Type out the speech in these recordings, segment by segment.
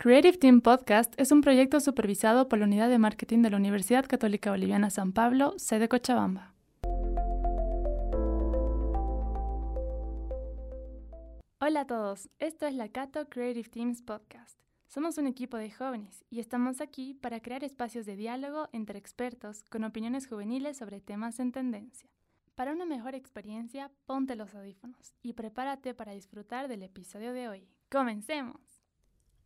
Creative Team Podcast es un proyecto supervisado por la Unidad de Marketing de la Universidad Católica Boliviana San Pablo, sede Cochabamba. Hola a todos, esto es la Cato Creative Teams Podcast. Somos un equipo de jóvenes y estamos aquí para crear espacios de diálogo entre expertos con opiniones juveniles sobre temas en tendencia. Para una mejor experiencia, ponte los audífonos y prepárate para disfrutar del episodio de hoy. ¡Comencemos!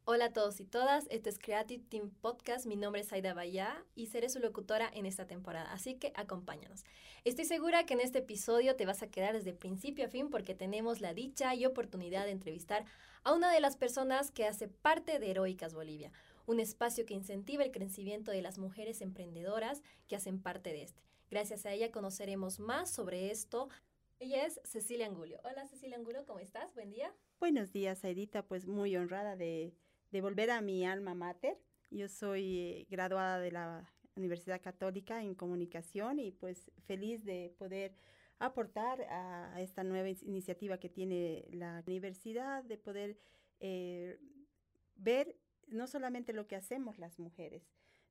Hola a todos y todas, esto es Creative Team Podcast, mi nombre es Aida Bayá y seré su locutora en esta temporada, así que acompáñanos. Estoy segura que en este episodio te vas a quedar desde principio a fin porque tenemos la dicha y oportunidad de entrevistar a una de las personas que hace parte de Heroicas Bolivia, un espacio que incentiva el crecimiento de las mujeres emprendedoras que hacen parte de este. Gracias a ella conoceremos más sobre esto. Ella es Cecilia Angulio. Hola Cecilia Angulio, ¿cómo estás? Buen día. Buenos días, Aidita, pues muy honrada de de volver a mi alma mater. Yo soy graduada de la Universidad Católica en comunicación y pues feliz de poder aportar a, esta nueva iniciativa que tiene la universidad, de poder eh, ver no solamente lo que hacemos las mujeres,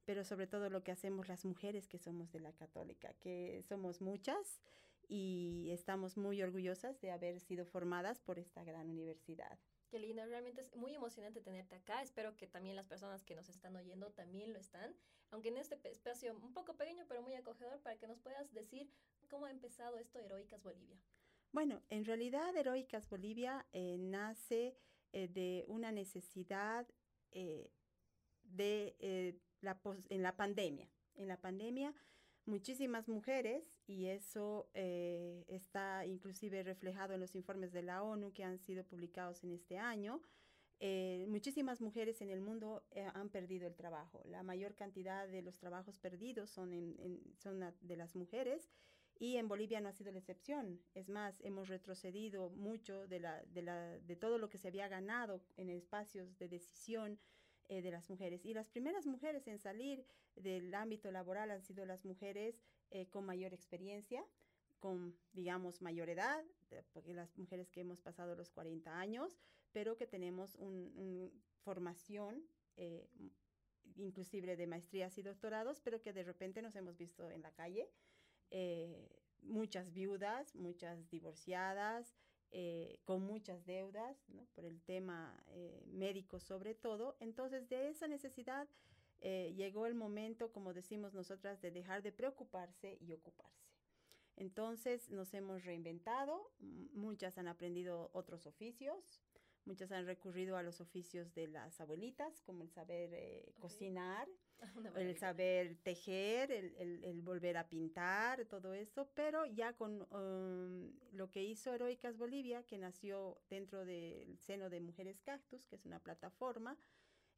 pero sobre todo lo que hacemos las mujeres que somos de la católica, que somos muchas y estamos muy orgullosas de haber sido formadas por esta gran universidad. Qué lindo, realmente es muy emocionante tenerte acá. Espero que también las personas que nos están oyendo también lo están, aunque en este espacio un poco pequeño pero muy acogedor para que nos puedas decir cómo ha empezado esto Heroicas Bolivia. Bueno, en realidad Heroicas Bolivia eh, nace eh, de una necesidad eh, de la en la pandemia. En la pandemia muchísimas mujeres y eso eh, está inclusive reflejado en los informes de la ONU que han sido publicados en este año. Eh, muchísimas mujeres en el mundo eh, han perdido el trabajo. La mayor cantidad de los trabajos perdidos son, en, son de las mujeres y en Bolivia no ha sido la excepción. Es más, hemos retrocedido mucho de, la, de, la, de todo lo que se había ganado en espacios de decisión eh, de las mujeres. Y las primeras mujeres en salir del ámbito laboral han sido las mujeres eh, con mayor experiencia, con, digamos, mayor edad, porque las mujeres que hemos pasado los 40 años, pero que tenemos una formación, eh, inclusive de maestrías y doctorados, pero que de repente nos hemos visto en la calle. muchas viudas, muchas divorciadas, eh, con muchas deudas, por el tema eh, médico sobre todo. Entonces, de esa necesidad eh, llegó el momento, como decimos nosotras, de dejar de preocuparse y ocuparse. Entonces, nos hemos reinventado, muchas han aprendido otros oficios, Muchas han recurrido a los oficios de las abuelitas, como el saber eh, cocinar, el saber tejer, el, volver a pintar, todo eso, pero ya con um, lo que hizo Heroicas Bolivia, que nació dentro del seno de Mujeres Cactus, que es una plataforma,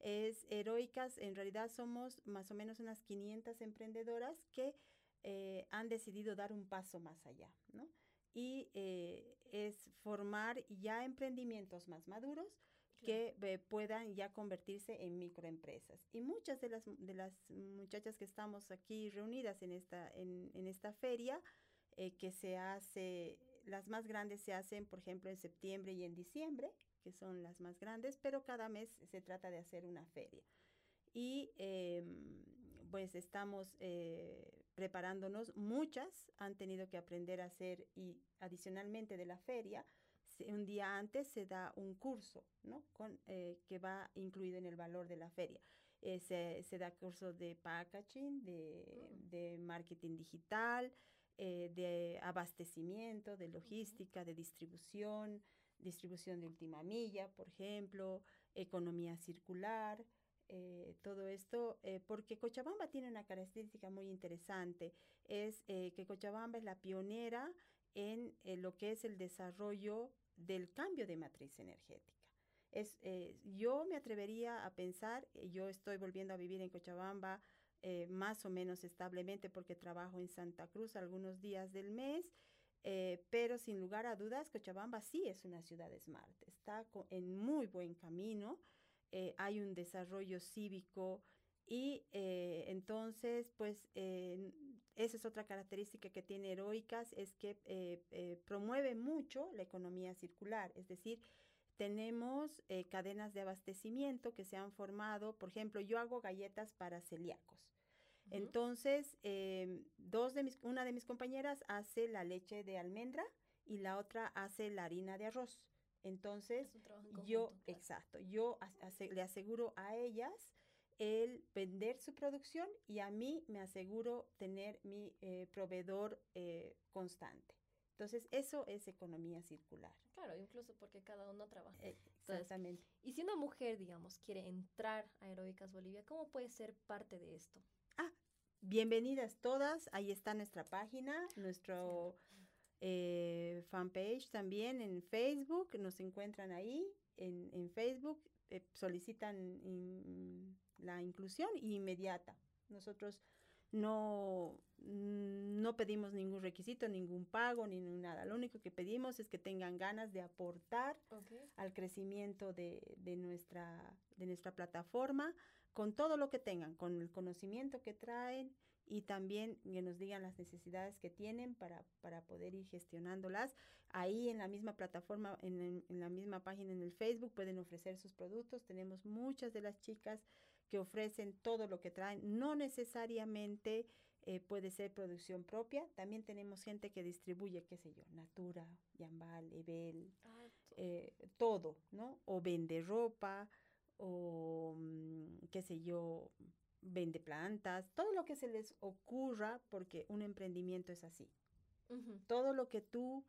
es Heroicas, en realidad somos más o menos unas 500 emprendedoras que eh, han decidido dar un paso más allá, ¿no? y eh, es formar ya emprendimientos más maduros que eh, puedan ya convertirse en microempresas. Y muchas de las, de las muchachas que estamos aquí reunidas en esta, en, en esta feria, eh, que se hace, las más grandes se hacen, por ejemplo, en septiembre y en diciembre, que son las más grandes, pero cada mes se trata de hacer una feria. Y em, pues estamos preparándonos. Muchas han tenido que aprender a hacer y adicionalmente de la feria, un día antes se da un curso, ¿no? Con, eh, que va incluido en el valor de la feria. Eh, se, da curso de packaging, de, marketing digital, eh, de abastecimiento, de logística, de distribución, distribución de última milla, por ejemplo, economía circular, eh, todo esto, eh, porque Cochabamba tiene una característica muy interesante, es eh, que Cochabamba es la pionera en lo que es el desarrollo del cambio de matriz energética. Es, yo me atrevería a pensar, yo estoy volviendo a vivir en Cochabamba más o menos establemente porque trabajo en Santa Cruz algunos días del mes, pero sin lugar a dudas, Cochabamba sí es una ciudad smart, está en muy buen camino. Eh, hay un desarrollo cívico y eh, entonces, pues, eh, esa es otra característica que tiene Heroicas, es que promueve mucho la economía circular, es decir, tenemos eh, cadenas de abastecimiento que se han formado. Por ejemplo, yo hago galletas para celíacos. Entonces, em, dos de mis, una de mis compañeras hace la leche de almendra y la otra hace la harina de arroz. Entonces, yo, exacto, yo le aseguro a ellas el vender su producción y a mí me aseguro tener mi eh, proveedor eh, constante. Entonces, eso es economía circular. Claro, incluso porque cada uno trabaja. Eh, exactamente. y si una mujer, digamos, quiere entrar a Heroicas Bolivia, ¿cómo puede ser parte de esto? Bienvenidas todas. Ahí está nuestra página, nuestro fanpage también en Facebook. Nos encuentran ahí en, Facebook. solicitan la inclusión inmediata. Nosotros no, no pedimos ningún requisito, ningún pago, ni nada. Lo único que pedimos es que tengan ganas de aportar al crecimiento de, de, nuestra, de nuestra plataforma con todo lo que tengan, con el conocimiento que traen y también que nos digan las necesidades que tienen para, para poder ir gestionándolas. Ahí en la misma plataforma, en, en la misma página en el Facebook pueden ofrecer sus productos. Tenemos muchas de las chicas que ofrecen todo lo que traen. No necesariamente eh, puede ser producción propia. También tenemos gente que distribuye, qué sé yo, Natura, Yambal, Ebel, ah, eh, todo, ¿no? O vende ropa, o mm, qué sé yo, vende plantas, todo lo que se les ocurra, porque un emprendimiento es así. Todo lo que tú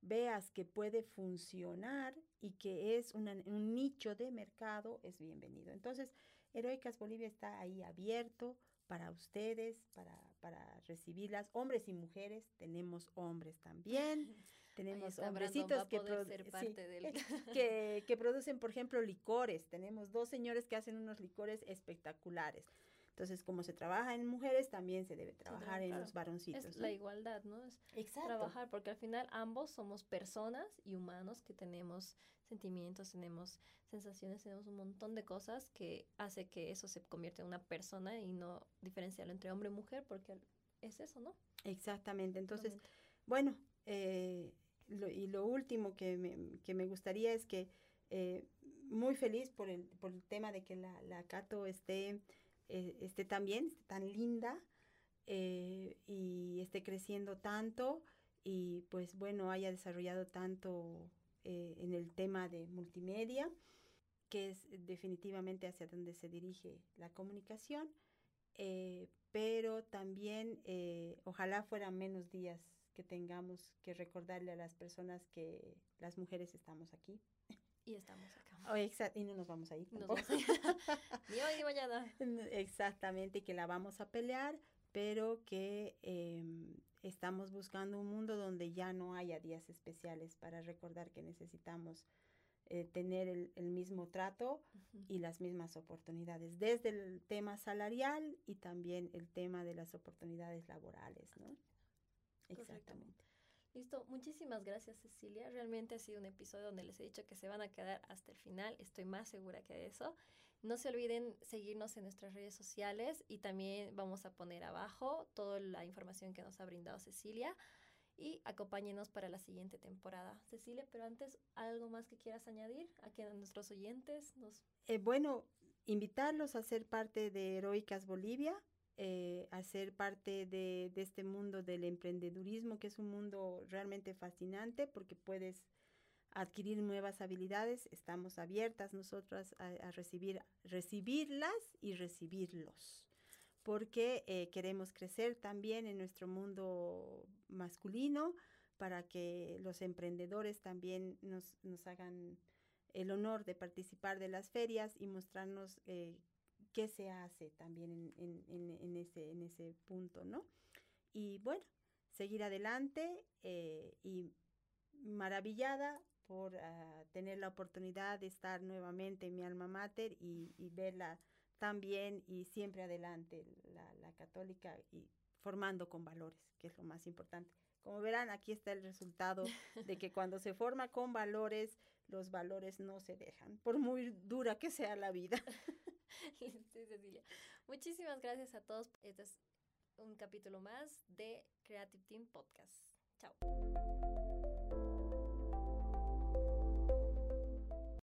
veas que puede funcionar y que es un nicho de mercado es bienvenido. Entonces, Heroicas Bolivia está ahí abierto para ustedes, para, para recibirlas, hombres y mujeres, tenemos hombres también, tenemos hombrecitos que, que, que producen, por ejemplo, licores, tenemos dos señores que hacen unos licores espectaculares. Entonces, como se trabaja en mujeres, también se debe trabajar en los varoncitos. Es la igualdad, ¿no? Es trabajar, porque al final ambos somos personas y humanos que tenemos sentimientos, tenemos sensaciones, tenemos un montón de cosas que hace que eso se convierta en una persona y no diferenciarlo entre hombre y mujer, porque es eso, ¿no? Exactamente. Entonces, bueno, eh, y lo último que me, que me gustaría es que eh, muy feliz por el, por el tema de que la, la Cato esté eh, esté tan bien, esté tan linda eh, y esté creciendo tanto y pues bueno, haya desarrollado tanto eh, en el tema de multimedia, que es definitivamente hacia donde se dirige la comunicación, pero también ojalá fueran menos días que tengamos que recordarle a las personas que las mujeres estamos aquí. Y estamos acá. Oh, y no nos vamos a ir. ni hoy ni mañana. Exactamente, que la vamos a pelear, pero que em, estamos buscando un mundo donde ya no haya días especiales para recordar que necesitamos eh, tener el, mismo trato y las mismas oportunidades, desde el tema salarial y también el tema de las oportunidades laborales, ¿no? Exactamente. Listo, muchísimas gracias Cecilia. Realmente ha sido un episodio donde les he dicho que se van a quedar hasta el final. Estoy más segura que de eso. No se olviden seguirnos en nuestras redes sociales y también vamos a poner abajo toda la información que nos ha brindado Cecilia y acompáñenos para la siguiente temporada. Cecilia, pero antes, ¿algo más que quieras añadir a que nuestros oyentes nos... Eh, bueno, invitarlos a ser parte de Heroicas Bolivia eh, hacer parte de, este mundo del emprendedurismo, que es un mundo realmente fascinante porque puedes adquirir nuevas habilidades. Estamos abiertas nosotras a, recibir, recibirlas y recibirlos porque eh, queremos crecer también en nuestro mundo masculino para que los emprendedores también nos, nos hagan el honor de participar de las ferias y mostrarnos eh, qué se hace también en, ese, en ese punto, ¿no? Y bueno, seguir adelante eh, y maravillada por ah, tener la oportunidad de estar nuevamente en mi alma mater y, verla tan bien y siempre adelante, la, la, católica y formando con valores, que es lo más importante. Como verán, aquí está el resultado de que cuando se forma con valores, los valores no se dejan, por muy dura que sea la vida. sí, Cecilia. Muchísimas gracias a todos. Este es un capítulo más de Creative Team Podcast. Chao.